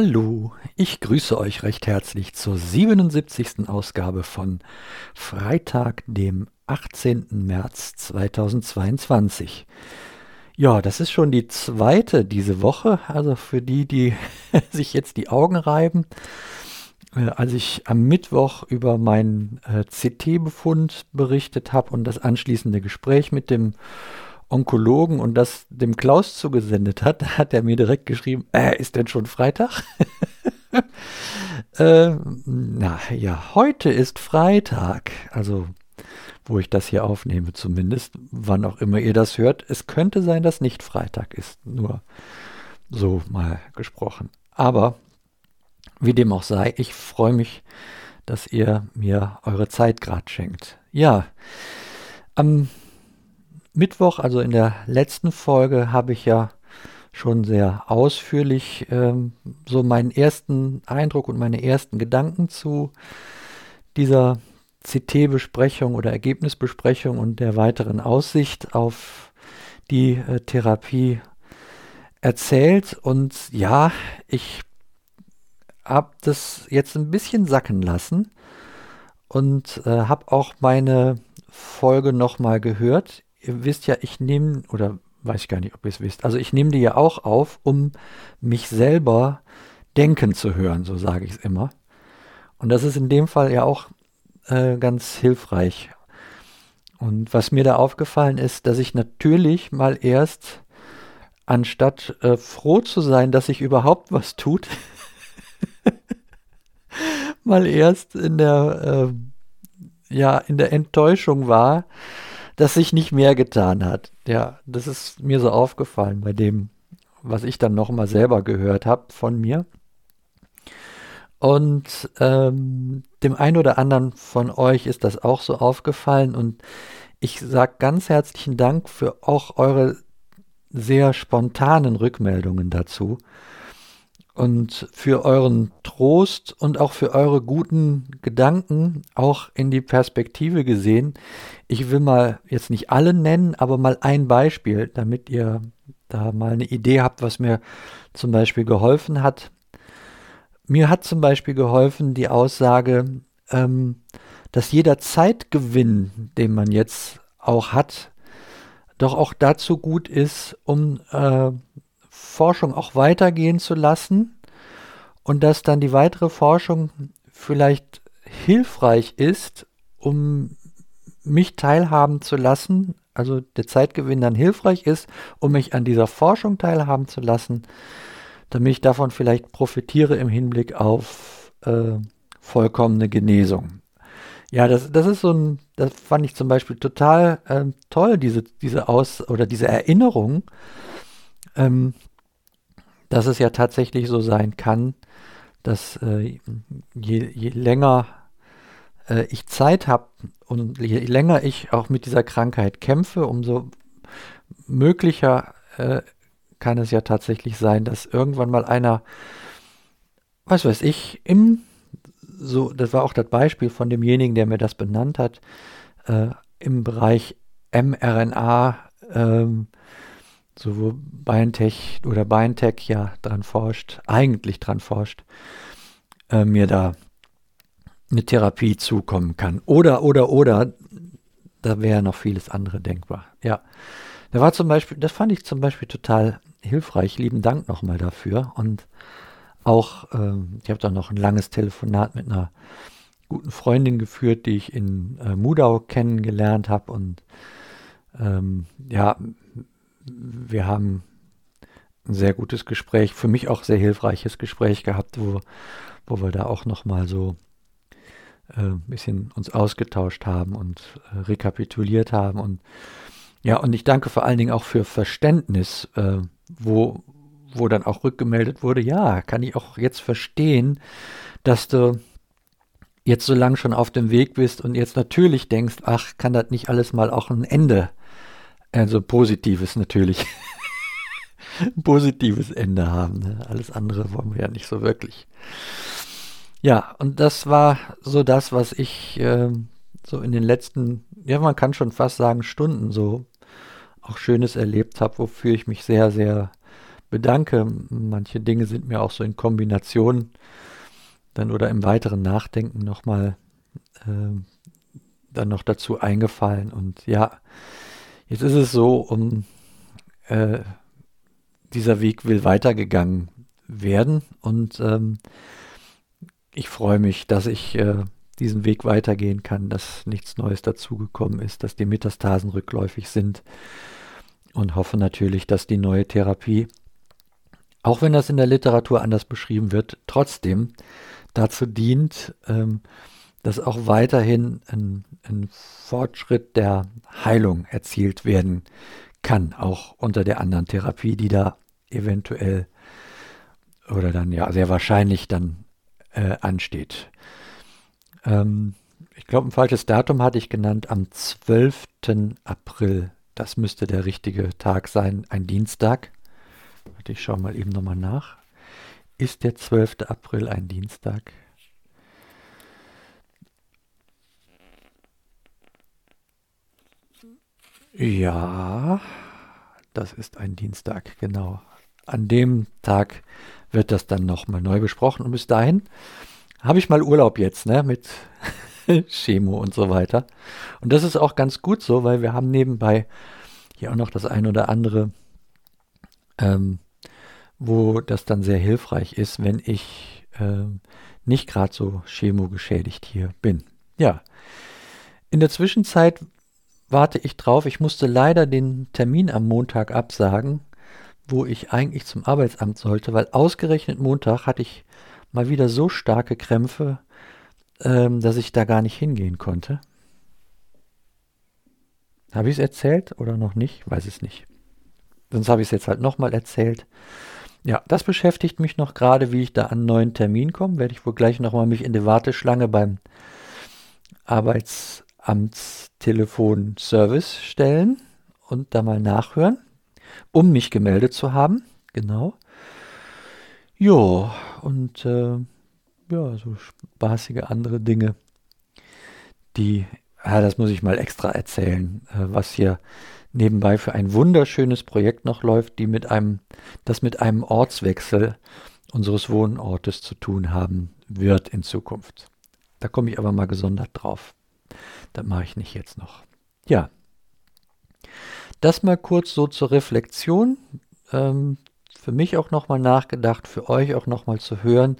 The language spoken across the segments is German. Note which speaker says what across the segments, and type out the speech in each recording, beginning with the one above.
Speaker 1: Hallo, ich grüße euch recht herzlich zur 77. Ausgabe von Freitag, dem 18. März 2022. Ja, das ist schon die zweite diese Woche, also für die, die sich jetzt die Augen reiben. Äh, als ich am Mittwoch über meinen äh, CT-Befund berichtet habe und das anschließende Gespräch mit dem Onkologen und das dem Klaus zugesendet hat, hat er mir direkt geschrieben, äh, ist denn schon Freitag? äh, na ja, heute ist Freitag, also wo ich das hier aufnehme zumindest, wann auch immer ihr das hört. Es könnte sein, dass nicht Freitag ist, nur so mal gesprochen. Aber wie dem auch sei, ich freue mich, dass ihr mir eure Zeit gerade schenkt. Ja, am Mittwoch, also in der letzten Folge, habe ich ja schon sehr ausführlich ähm, so meinen ersten Eindruck und meine ersten Gedanken zu dieser CT-Besprechung oder Ergebnisbesprechung und der weiteren Aussicht auf die äh, Therapie erzählt. Und ja, ich habe das jetzt ein bisschen sacken lassen und äh, habe auch meine Folge nochmal gehört ihr wisst ja, ich nehme, oder weiß ich gar nicht, ob ihr es wisst, also ich nehme die ja auch auf, um mich selber denken zu hören, so sage ich es immer. Und das ist in dem Fall ja auch äh, ganz hilfreich. Und was mir da aufgefallen ist, dass ich natürlich mal erst, anstatt äh, froh zu sein, dass sich überhaupt was tut, mal erst in der, äh, ja, in der Enttäuschung war, dass sich nicht mehr getan hat. Ja, das ist mir so aufgefallen bei dem, was ich dann nochmal selber gehört habe von mir. Und ähm, dem einen oder anderen von euch ist das auch so aufgefallen. Und ich sage ganz herzlichen Dank für auch eure sehr spontanen Rückmeldungen dazu und für euren Trost und auch für eure guten Gedanken, auch in die Perspektive gesehen. Ich will mal jetzt nicht alle nennen, aber mal ein Beispiel, damit ihr da mal eine Idee habt, was mir zum Beispiel geholfen hat. Mir hat zum Beispiel geholfen die Aussage, ähm, dass jeder Zeitgewinn, den man jetzt auch hat, doch auch dazu gut ist, um äh, Forschung auch weitergehen zu lassen und dass dann die weitere Forschung vielleicht hilfreich ist, um mich teilhaben zu lassen, also der Zeitgewinn dann hilfreich ist, um mich an dieser Forschung teilhaben zu lassen, damit ich davon vielleicht profitiere im Hinblick auf äh, vollkommene Genesung. Ja, das, das ist so ein, das fand ich zum Beispiel total äh, toll, diese, diese Aus- oder diese Erinnerung, ähm, dass es ja tatsächlich so sein kann, dass äh, je, je, länger äh, ich Zeit habe und je länger ich auch mit dieser Krankheit kämpfe, umso möglicher äh, kann es ja tatsächlich sein, dass irgendwann mal einer, was weiß ich, im, so, das war auch das Beispiel von demjenigen, der mir das benannt hat, äh, im Bereich mRNA ähm, so wo BioNTech oder BioNTech ja dran forscht, eigentlich dran forscht, äh, mir da eine Therapie zukommen kann. Oder, oder, oder, da wäre noch vieles andere denkbar. Ja, da war zum Beispiel, das fand ich zum Beispiel total hilfreich. Lieben Dank nochmal dafür. Und auch, äh, ich habe da noch ein langes Telefonat mit einer guten Freundin geführt, die ich in äh, Mudau kennengelernt habe und ähm, ja, wir haben ein sehr gutes Gespräch, für mich auch sehr hilfreiches Gespräch gehabt, wo, wo wir da auch nochmal so äh, ein bisschen uns ausgetauscht haben und äh, rekapituliert haben. Und ja, und ich danke vor allen Dingen auch für Verständnis, äh, wo, wo dann auch rückgemeldet wurde, ja, kann ich auch jetzt verstehen, dass du jetzt so lange schon auf dem Weg bist und jetzt natürlich denkst, ach, kann das nicht alles mal auch ein Ende also positives natürlich. Positives Ende haben. Ne? Alles andere wollen wir ja nicht so wirklich. Ja, und das war so das, was ich äh, so in den letzten, ja, man kann schon fast sagen, Stunden so auch Schönes erlebt habe, wofür ich mich sehr, sehr bedanke. Manche Dinge sind mir auch so in Kombination dann oder im weiteren Nachdenken nochmal äh, dann noch dazu eingefallen. Und ja, jetzt ist es so, um äh, dieser Weg will weitergegangen werden und ähm, ich freue mich, dass ich äh, diesen Weg weitergehen kann, dass nichts Neues dazugekommen ist, dass die Metastasen rückläufig sind und hoffe natürlich, dass die neue Therapie, auch wenn das in der Literatur anders beschrieben wird, trotzdem dazu dient, ähm, dass auch weiterhin ein, ein Fortschritt der Heilung erzielt werden kann, auch unter der anderen Therapie, die da eventuell oder dann ja sehr wahrscheinlich dann äh, ansteht. Ähm, ich glaube, ein falsches Datum hatte ich genannt am 12. April. Das müsste der richtige Tag sein, ein Dienstag. Ich schaue mal eben nochmal nach. Ist der 12. April ein Dienstag? Ja, das ist ein Dienstag, genau. An dem Tag wird das dann nochmal neu besprochen und bis dahin habe ich mal Urlaub jetzt, ne, mit Chemo und so weiter. Und das ist auch ganz gut so, weil wir haben nebenbei hier auch noch das ein oder andere, ähm, wo das dann sehr hilfreich ist, wenn ich äh, nicht gerade so Chemo geschädigt hier bin. Ja. In der Zwischenzeit warte ich drauf. Ich musste leider den Termin am Montag absagen, wo ich eigentlich zum Arbeitsamt sollte, weil ausgerechnet Montag hatte ich mal wieder so starke Krämpfe, ähm, dass ich da gar nicht hingehen konnte. Habe ich es erzählt oder noch nicht? Weiß es nicht. Sonst habe ich es jetzt halt nochmal erzählt. Ja, das beschäftigt mich noch gerade, wie ich da an einen neuen Termin komme. Werde ich wohl gleich nochmal mich in die Warteschlange beim Arbeitsamtstelefonservice stellen und da mal nachhören, um mich gemeldet zu haben. Genau. Jo, und äh, ja, so spaßige andere Dinge, die, ja, das muss ich mal extra erzählen, äh, was hier nebenbei für ein wunderschönes Projekt noch läuft, die mit einem, das mit einem Ortswechsel unseres Wohnortes zu tun haben wird in Zukunft. Da komme ich aber mal gesondert drauf. Das mache ich nicht jetzt noch. Ja, das mal kurz so zur Reflexion. Ähm, für mich auch nochmal nachgedacht, für euch auch nochmal zu hören.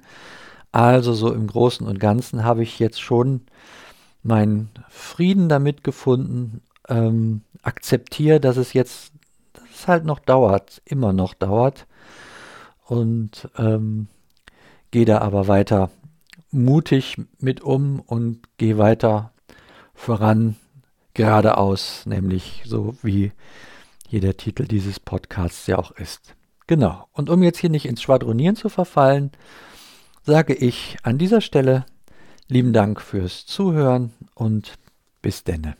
Speaker 1: Also so im Großen und Ganzen habe ich jetzt schon meinen Frieden damit gefunden, ähm, akzeptiere, dass es jetzt, dass es halt noch dauert, immer noch dauert und ähm, gehe da aber weiter mutig mit um und gehe weiter voran, geradeaus, nämlich so wie hier der Titel dieses Podcasts ja auch ist. Genau. Und um jetzt hier nicht ins Schwadronieren zu verfallen, sage ich an dieser Stelle lieben Dank fürs Zuhören und bis denne.